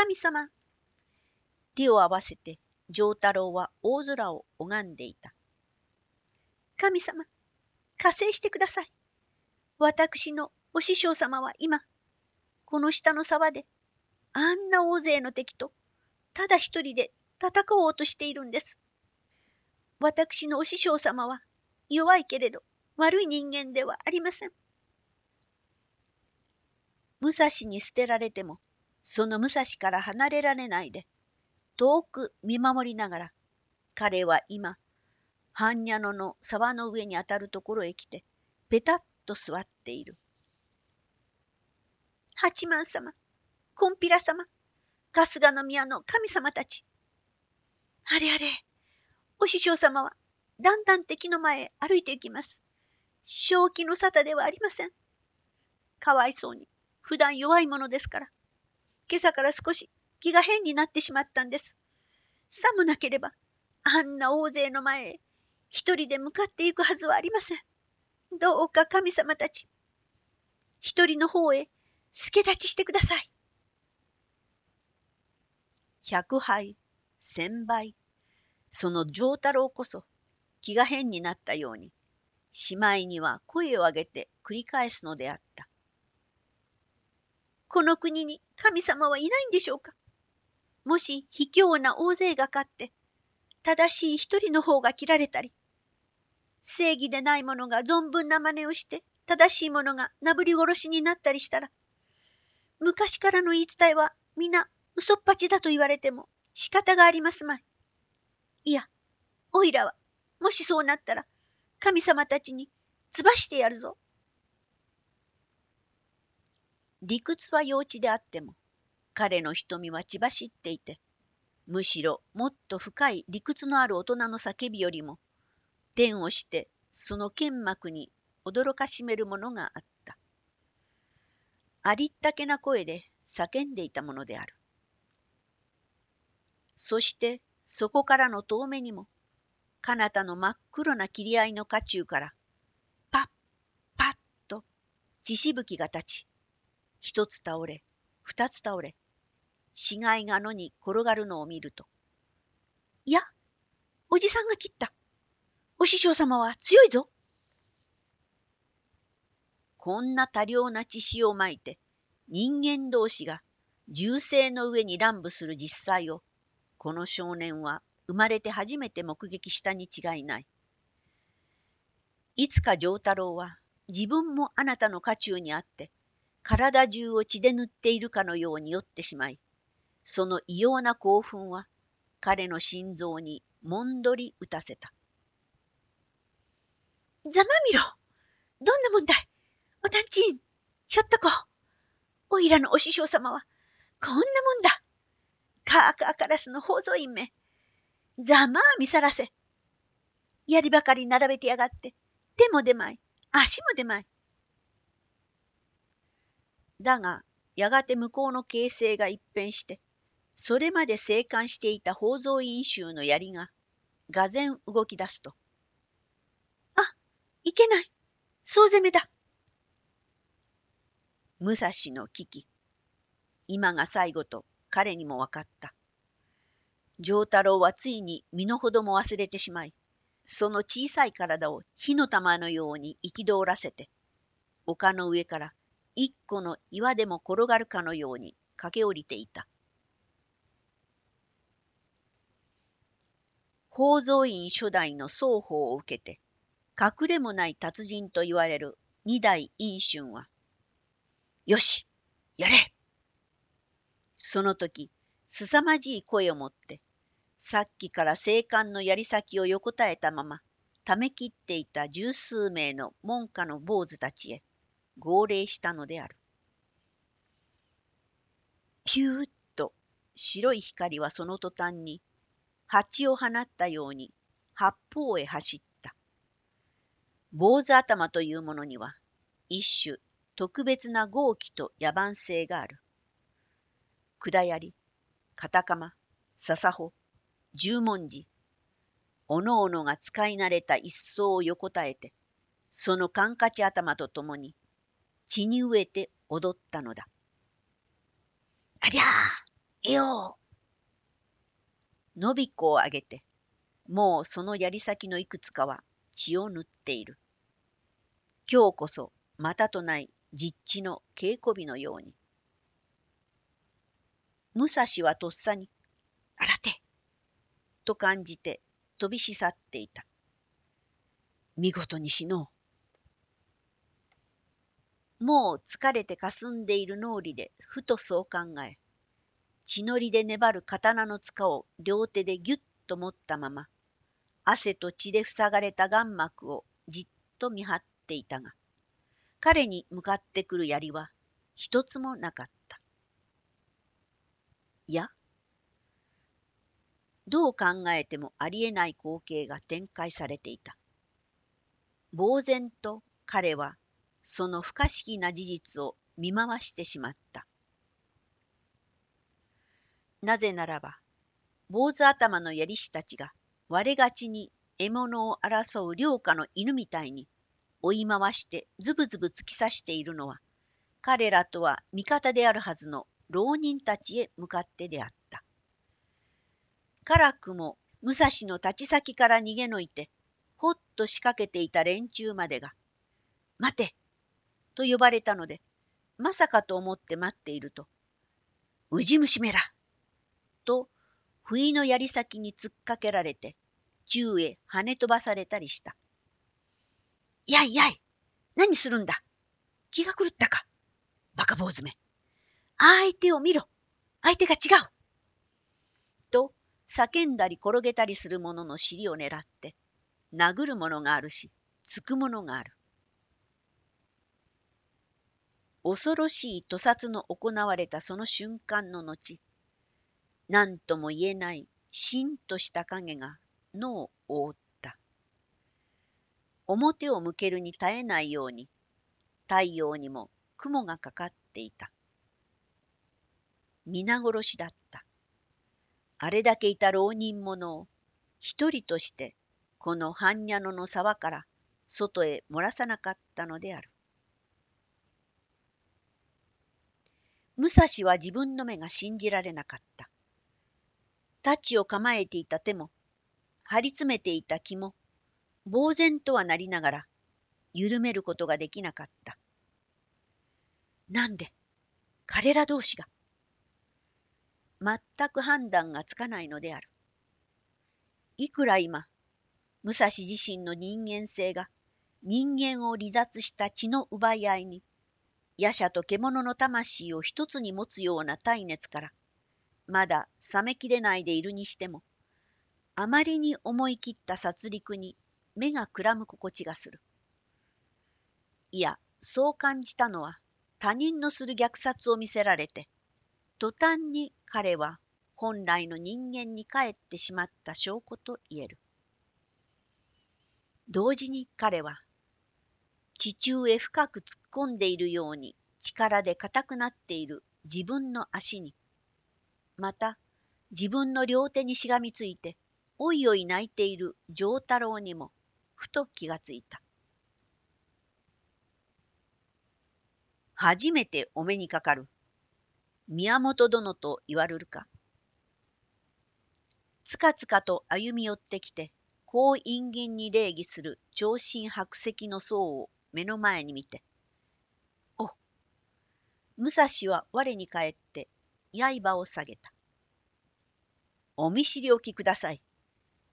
神様。手を合わせて、丈太郎は大空を拝んでいた。神様、加勢してください。私のお師匠様は今、この下の沢で、あんな大勢の敵と、ただ一人で戦おうとしているんです。私のお師匠様は、弱いけれど悪い人間ではありません。武蔵に捨てられても、その武蔵から離れられないで、遠く見守りながら、彼は今、般若野の沢の上にあたるところへ来て、ペタッと座っている。八幡様、コンピラ様、春日の宮の神様たち。あれあれ、お師匠様はだんだん敵の前へ歩いていきます。正気の沙汰ではありません。かわいそうに、普段弱いものですから。今朝から少し気が変になってしまったんです。さもなければ、あんな大勢の前へ一人で向かっていくはずはありません。どうか神様たち、一人の方へ助立ちしてください。百杯、千杯、その丈太郎こそ気が変になったように、しまいには声を上げて繰り返すのであった。この国に神様はいないんでしょうか？もし卑怯な大勢が勝って、正しい一人の方が切られたり、正義でない者が存分な真似をして、正しい者がなぶり殺しになったりしたら、昔からの言い伝えは皆嘘っぱちだと言われても仕方がありますまい。いや、おいらは、もしそうなったら、神様たちにつばしてやるぞ。理屈は幼稚であっても、彼の瞳は血走っていて、むしろもっと深い理屈のある大人の叫びよりも、天をしてその剣幕に驚かしめるものがあった。ありったけな声で叫んでいたものである。そしてそこからの遠目にも、彼方の真っ黒な切り合いの家中から、パッパッと血しぶきが立ち、一つ倒れ、二つ倒れ、死骸が野に転がるのを見ると、いや、おじさんが切った。お師匠様は強いぞ。こんな多量な血潮をまいて、人間同士が銃声の上に乱舞する実際を、この少年は生まれて初めて目撃したに違いない。いつか丈太郎は自分もあなたの家中にあって、体中を血で塗っているかのように酔ってしまい、その異様な興奮は彼の心臓にもんどり打たせた。ざまみろどんなもんだおたんちんひょっとこ。おいらのお師匠様はこんなもんだ。カーカーカラスの宝蔵院めざまあ見さらせ。やりばかり並べてやがって手も出まい足も出まい。だがやがて向こうの形勢が一変してそれまで生還していた宝蔵院衆の槍が、がぜん動き出すと。あ、いけない。総攻めだ。武蔵の危機。今が最後と彼にも分かった。丈太郎はついに身の程も忘れてしまい、その小さい体を火の玉のように憤らせて、丘の上から一個の岩でも転がるかのように駆け下りていた。宝蔵院初代の双方を受けて、隠れもない達人と言われる二代院春は、よしやれその時、凄まじい声を持って、さっきから青函の槍先を横たえたまま、ためきっていた十数名の門下の坊主たちへ号令したのである。ピューッと白い光はその途端に蜂を放ったように八方へ走った。坊主頭というものには一種特別な豪気と野蛮性がある。管槍、片鎌、笹穂、十文字、おのおのが使い慣れた一層を横たえて、そのカンカチ頭とともに血に飢えて踊ったのだ。ありゃーえよ。のびこをあげて、もうその槍先のいくつかは血を塗っている。今日こそまたとない実地の稽古日のように。武蔵はとっさに、あらてと感じて飛びし去っていた。見事に死のう。もう疲れてかすんでいる脳裏でふとそう考え、血のりで粘る刀の塚を両手でぎゅっと持ったまま、汗と血で塞がれた眼膜をじっと見張っていたが、彼に向かってくる槍は一つもなかった。いや、どう考えてもありえない光景が展開されていた。呆然と彼はその不可思議な事実を見回してしまった。なぜならば、坊主頭の槍師たちが割れがちに獲物を争う良家の犬みたいに追い回してズブズブ突き刺しているのは、彼らとは味方であるはずの浪人たちへ向かってであった。辛くも武蔵の立ち先から逃げのいて、ほっと仕掛けていた連中までが、待てと呼ばれたので、まさかと思って待っていると、ウジ虫めらと、不意の槍先に突っかけられて、宙へ跳ね飛ばされたりした。やいやい何するんだ？気が狂ったか？バカ坊主め。相手を見ろ。相手が違う。と叫んだり転げたりする者の尻を狙って殴るものがあるしつくものがある。恐ろしい屠殺の行われたその瞬間の後何とも言えないしんとした影が脳を覆った。表を向けるに絶えないように太陽にも雲がかかっていた。皆殺しだった。あれだけいた浪人者を一人としてこの般若野の沢から外へ漏らさなかったのである。武蔵は自分の目が信じられなかった。太刀を構えていた手も張り詰めていた気も、呆然とはなりながら、緩めることができなかった。なんで、彼ら同士が。全く判断がつかないのである。いくら今、武蔵自身の人間性が人間を離脱した血の奪い合いに、夜叉と獣の魂を一つに持つような体熱から、まだ冷めきれないでいるにしても、あまりに思い切った殺戮に目がくらむ心地がする。いや、そう感じたのは他人のする虐殺を見せられて、途端に彼は本来の人間に帰ってしまった証拠と言える。同時に彼は地中へ深く突っ込んでいるように力で硬くなっている自分の足に、また自分の両手にしがみついておいおい泣いている丈太郎にもふと気がついた。初めてお目にかかる宮本殿と言われるか。つかつかと歩み寄ってきて、こう陰銀に礼儀する長身白石の僧を目の前に見て、お武蔵は我に返って刃を下げた。お見知りおきください。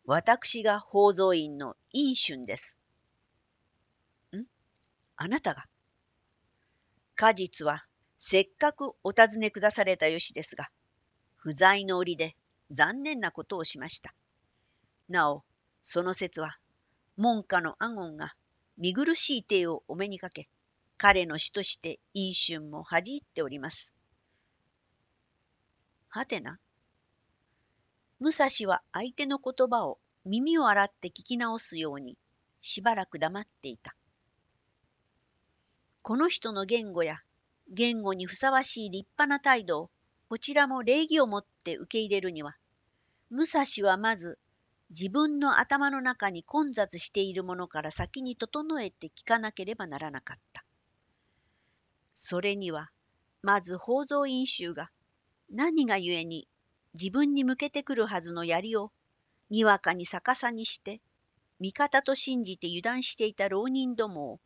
私が宝蔵院の陰春です。ん？あなたが？果実はせっかくお尋ねくだされたよしですが、不在の折で残念なことをしました。なお、その説は、門下のアゴンが見苦しい手をお目にかけ、彼の死として陰春も恥じっております。はてな。武蔵は相手の言葉を耳を洗って聞き直すようにしばらく黙っていた。この人の言語や言語にふさわしい立派な態度をこちらも礼儀をもって受け入れるには、武蔵はまず自分の頭の中に混雑しているものから先に整えて聞かなければならなかった。それには、まず宝蔵院衆が何がゆえに自分に向けてくるはずの槍をにわかに逆さにして味方と信じて油断していた浪人どもを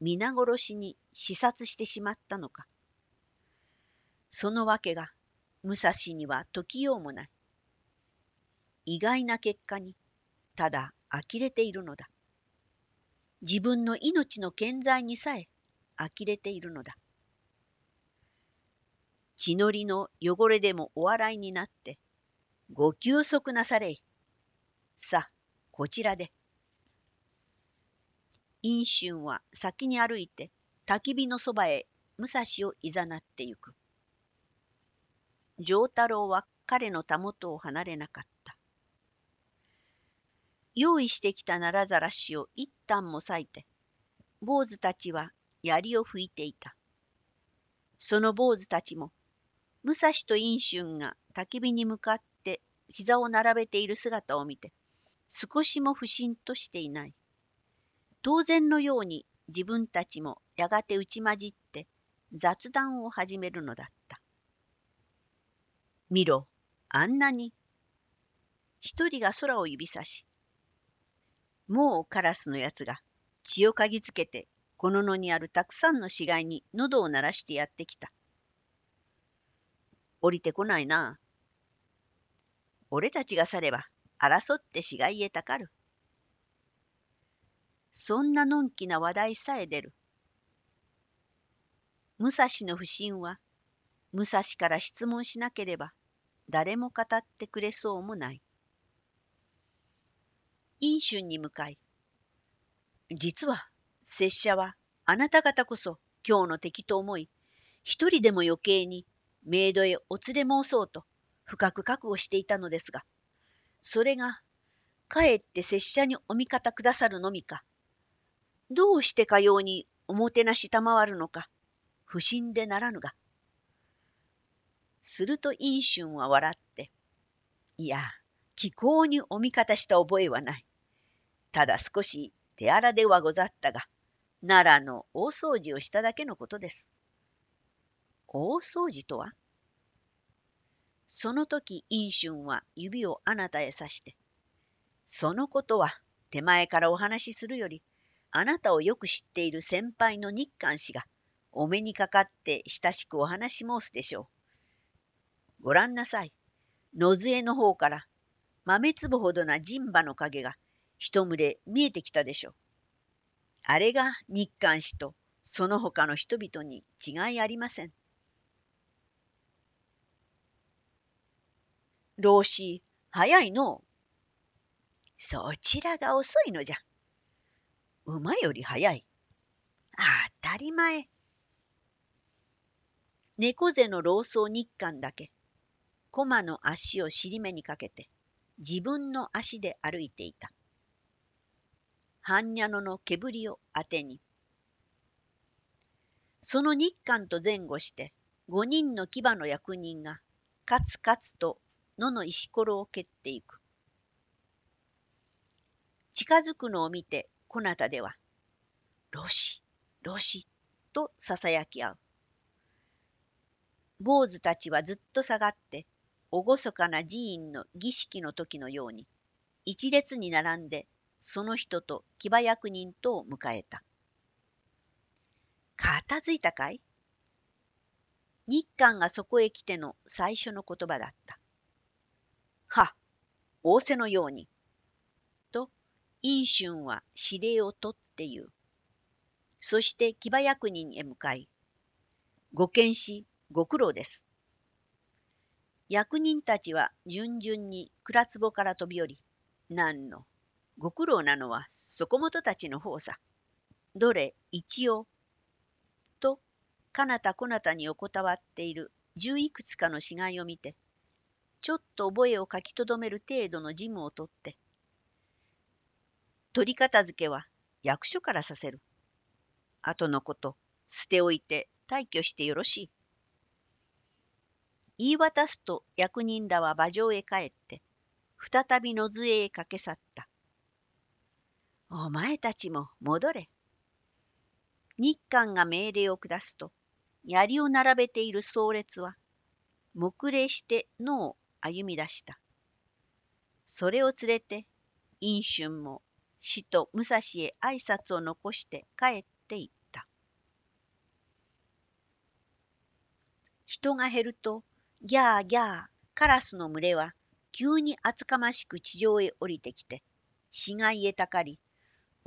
皆殺しに刺殺してしまったのか。そのわけが武蔵には解きようもない。意外な結果にただ呆れているのだ。自分の命の健在にさえ呆れているのだ。血のりの汚れでもお笑いになって、ご休息なされい。さあ、こちらで。陰春は先に歩いて焚き火のそばへ武蔵をいざなってゆく。丈太郎は彼のたもとを離れなかった。用意してきたならざらしを一旦も裂いて、坊主たちは槍を吹いていた。その坊主たちも、武蔵と陰春が焚き火に向かって膝を並べている姿を見て、少しも不審としていない。当然のように自分たちもやがて打ち混じって雑談を始めるのだった。見ろ、あんなに。一人が空を指さし、もうカラスのやつが血を嗅ぎつけてこの野にあるたくさんの死骸に喉を鳴らしてやってきた。降りてこないな。俺たちが去れば争って死骸へたかる。そんなのんきな話題さえ出る。武蔵の不信は、武蔵から質問しなければ、誰も語ってくれそうもない。陰春に向かい、実は、拙者は、あなた方こそ今日の敵と思い、一人でも余計に、メイドへお連れ申そうと、深く覚悟していたのですが、それが、かえって拙者にお味方くださるのみか、どうしてかようにおもてなしたまわるのか、不審でならぬが。すると陰春は笑って、いや、気候にお味方した覚えはない。ただ少し手荒ではござったが、奈良の大掃除をしただけのことです。大掃除とは？その時陰春は指をあなたへ指して、そのことは手前からお話しするより、あなたをよく知っている先輩の日韓氏がお目にかかって親しくお話し申すでしょう。ご覧なさい。野杖の方から豆粒ほどな人馬の影が一群れ見えてきたでしょ。あれが日韓氏とその他の人々に違いありません。老子、早いの。そちらが遅いのじゃ。馬より早い。当たり前。猫背の老僧日韓だけ、駒の足を尻目にかけて、自分の足で歩いていた。般若野の煙を当てに。その日韓と前後して、五人の牙の役人が、カツカツと野の石ころを蹴っていく。近づくのを見て、こなたでは、ロシ、ロシ、と囁き合う。坊主たちはずっと下がって、厳かな寺院の儀式の時のように、一列に並んで、その人と騎馬役人とを迎えた。片付いたかい？日韓がそこへ来ての最初の言葉だった。は、仰せのように。と陰春は指令を取って言う。そして騎馬役人へ向かい、ご見し、ご苦労です。役人たちは順々に蔵壺から飛び降り、何の、ご苦労なのはそこもとたちの方さ。どれ、一応。と、かなたこなたに横たわっている十いくつかの死骸を見て、ちょっと覚えを書き留める程度の事務を取って、取り片付けは役所からさせる。後のこと、捨ておいて退去してよろしい。言い渡すと役人らは馬上へ帰って、再び野杖へ駆け去った。お前たちも戻れ。日韓が命令を下すと、槍を並べている壮列は、黙礼して野を歩み出した。それを連れて、陰春も死と武蔵へ挨拶を残して帰っていった。人が減ると、ギャーギャー、カラスの群れは急に厚かましく地上へ降りてきて、死骸へたかり、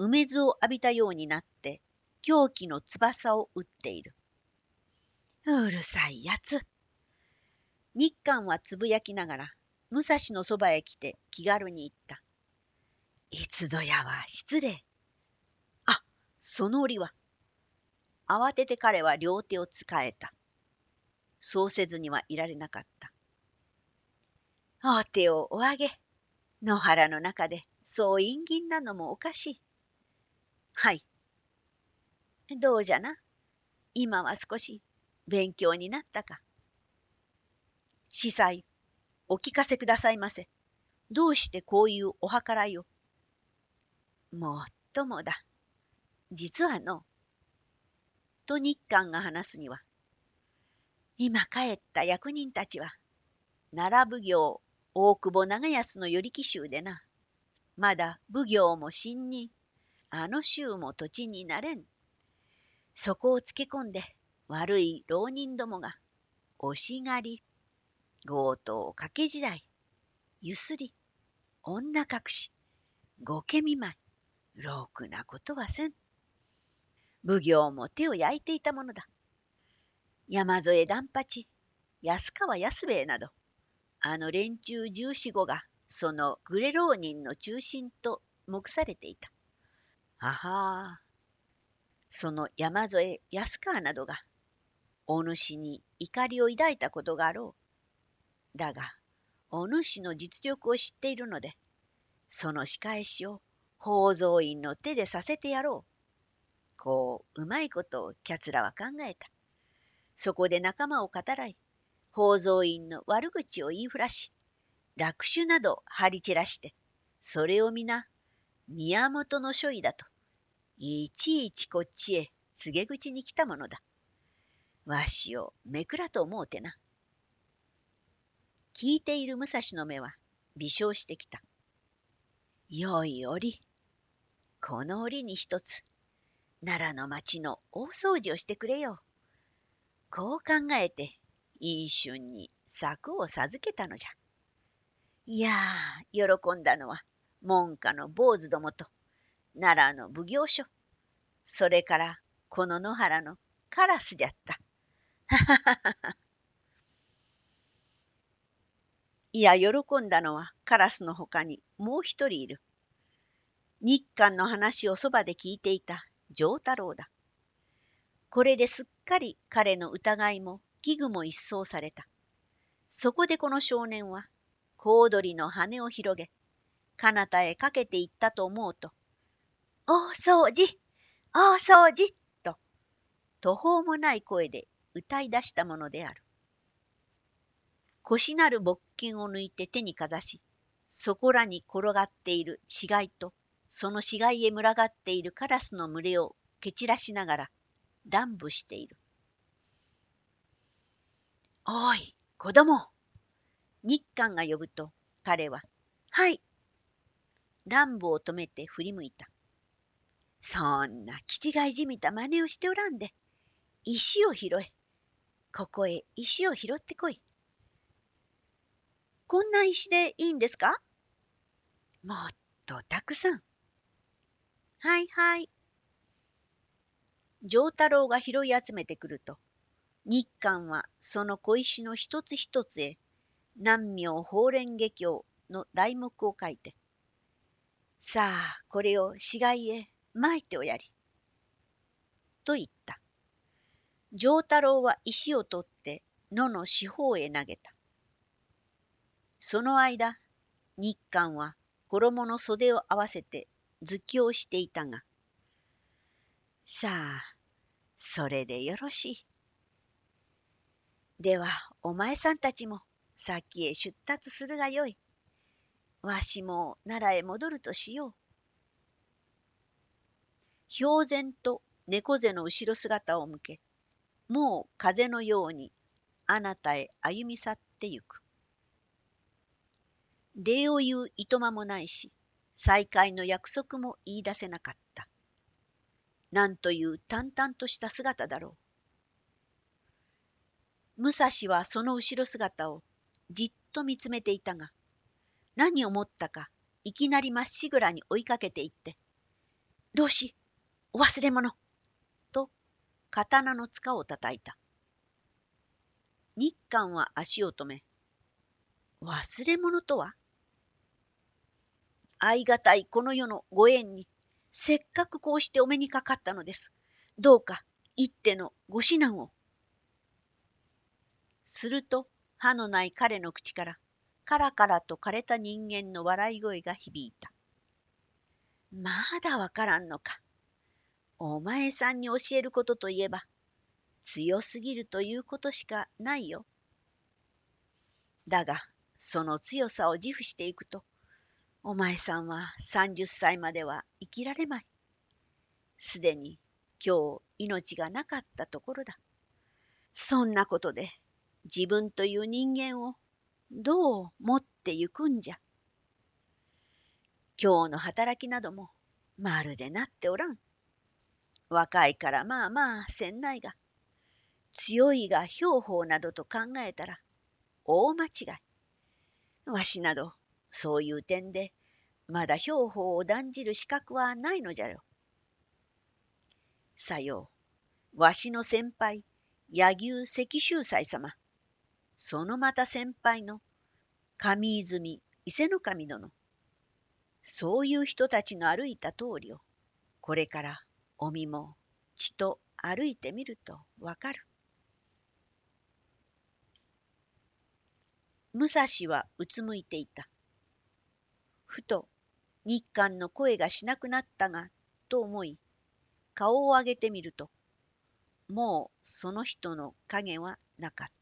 梅津を浴びたようになって、狂気の翼を打っている。うるさいやつ。日韓はつぶやきながら、武蔵のそばへ来て気軽に言った。いつぞやは失礼。あ、その折は。慌てて彼は両手を使えた。そうせずにはいられなかった。お手をお上げ。野原の中でそう陰銀なのもおかしい。はい。どうじゃな？今は少し勉強になったか？司祭、お聞かせくださいませ。どうしてこういうお計らいを？もっともだ。実はの。と日韓が話すには、今帰った役人たちは、奈良奉行大久保長安の与力衆でな。まだ奉行も新任、あの州も土地になれん。そこをつけ込んで悪い浪人どもが、押し狩り、強盗掛け時代、ゆすり、女隠し、御家見舞い、ろくなことはせん。奉行も手を焼いていたものだ。山添団八、安川安兵衛など、あの連中十四五がそのグレ浪人の中心と目されていた。ははその山添安川などがお主に怒りを抱いたことがあろう。だが、お主の実力を知っているので、その仕返しを宝蔵院の手でさせてやろう。こう、うまいことをキャツラは考えた。そこで仲間を語らい、宝蔵院の悪口を言いふらし、落首など張り散らして、それを皆、宮本の書位だと、いちいちこっちへ告げ口に来たものだ。わしをめくらと思うてな。聞いている武蔵の目は微笑してきた。よい折、この折に一つ、奈良の町の大掃除をしてくれよ。こう考えて、いい春に策を授けたのじゃ。いやー、喜んだのは、門下の坊主どもと、奈良の奉行所、それからこの野原のカラスじゃった。いや、喜んだのはカラスのほかにもう一人いる。日韓の話をそばで聞いていた丈太郎だ。これですっかり彼の疑いも危惧も一掃された。そこでこの少年は、小躍りの羽を広げ、彼方へかけていったと思うと、大掃除大掃除と、途方もない声で歌い出したものである。腰なる木琴を抜いて手にかざし、そこらに転がっている死骸と、その死骸へ群がっているカラスの群れを蹴散らしながら、乱舞している。おい、子供日韓が呼ぶと、彼は、はい。乱舞を止めて振り向いた。そんな気違いじみた真似をしておらんで、石を拾え。ここへ石を拾ってこい。こんな石でいいんですか？もっとたくさん。はいはい。丈太郎が拾い集めてくると、日韓はその小石の一つ一つへ、南明法蓮華経の題目を書いて、さあ、これを死骸へまいておやり。と言った。丈太郎は石を取って野の四方へ投げた。その間、日韓は衣の袖を合わせて図をしていたが、さあ、それでよろしい。では、お前さんたちも先へ出立するがよい。わしも奈良へ戻るとしよう。氷然と猫背の後ろ姿を向け、もう風のようにあなたへ歩み去ってゆく。礼を言ういとまもないし、再会の約束も言い出せなかった。なんという淡々とした姿だろう。武蔵はその後ろ姿をじっと見つめていたが、何を思ったか、いきなりまっしぐらに追いかけていって、老子、お忘れ物と刀の塚を叩いた。日韓は足を止め、忘れ物とは？あいがたいこの世のご縁に、せっかくこうしてお目にかかったのです。どうか一手のご指南を。すると歯のない彼の口からカラカラと枯れた人間の笑い声が響いた。まだわからんのか。お前さんに教えることといえば、強すぎるということしかないよ。だが、その強さを自負していくと、お前さんは30歳までは生きられまい。すでに今日命がなかったところだ。そんなことで自分という人間をどう持ってゆくんじゃ。今日の働きなどもまるでなっておらん。若いからまあまあせんないが、強いが兵法などと考えたら大間違い。わしなどそういう点でまだ兵法を断じる資格はないのじゃよ。さよう、わしの先輩、柳生石秀斎様。そのまた先輩の上泉伊勢の神殿。そういう人たちの歩いた通りを、これからおみも血と歩いてみるとわかる。武蔵はうつむいていた。ふと日韓の声がしなくなったが、と思い、顔を上げてみると、もうその人の影はなかった。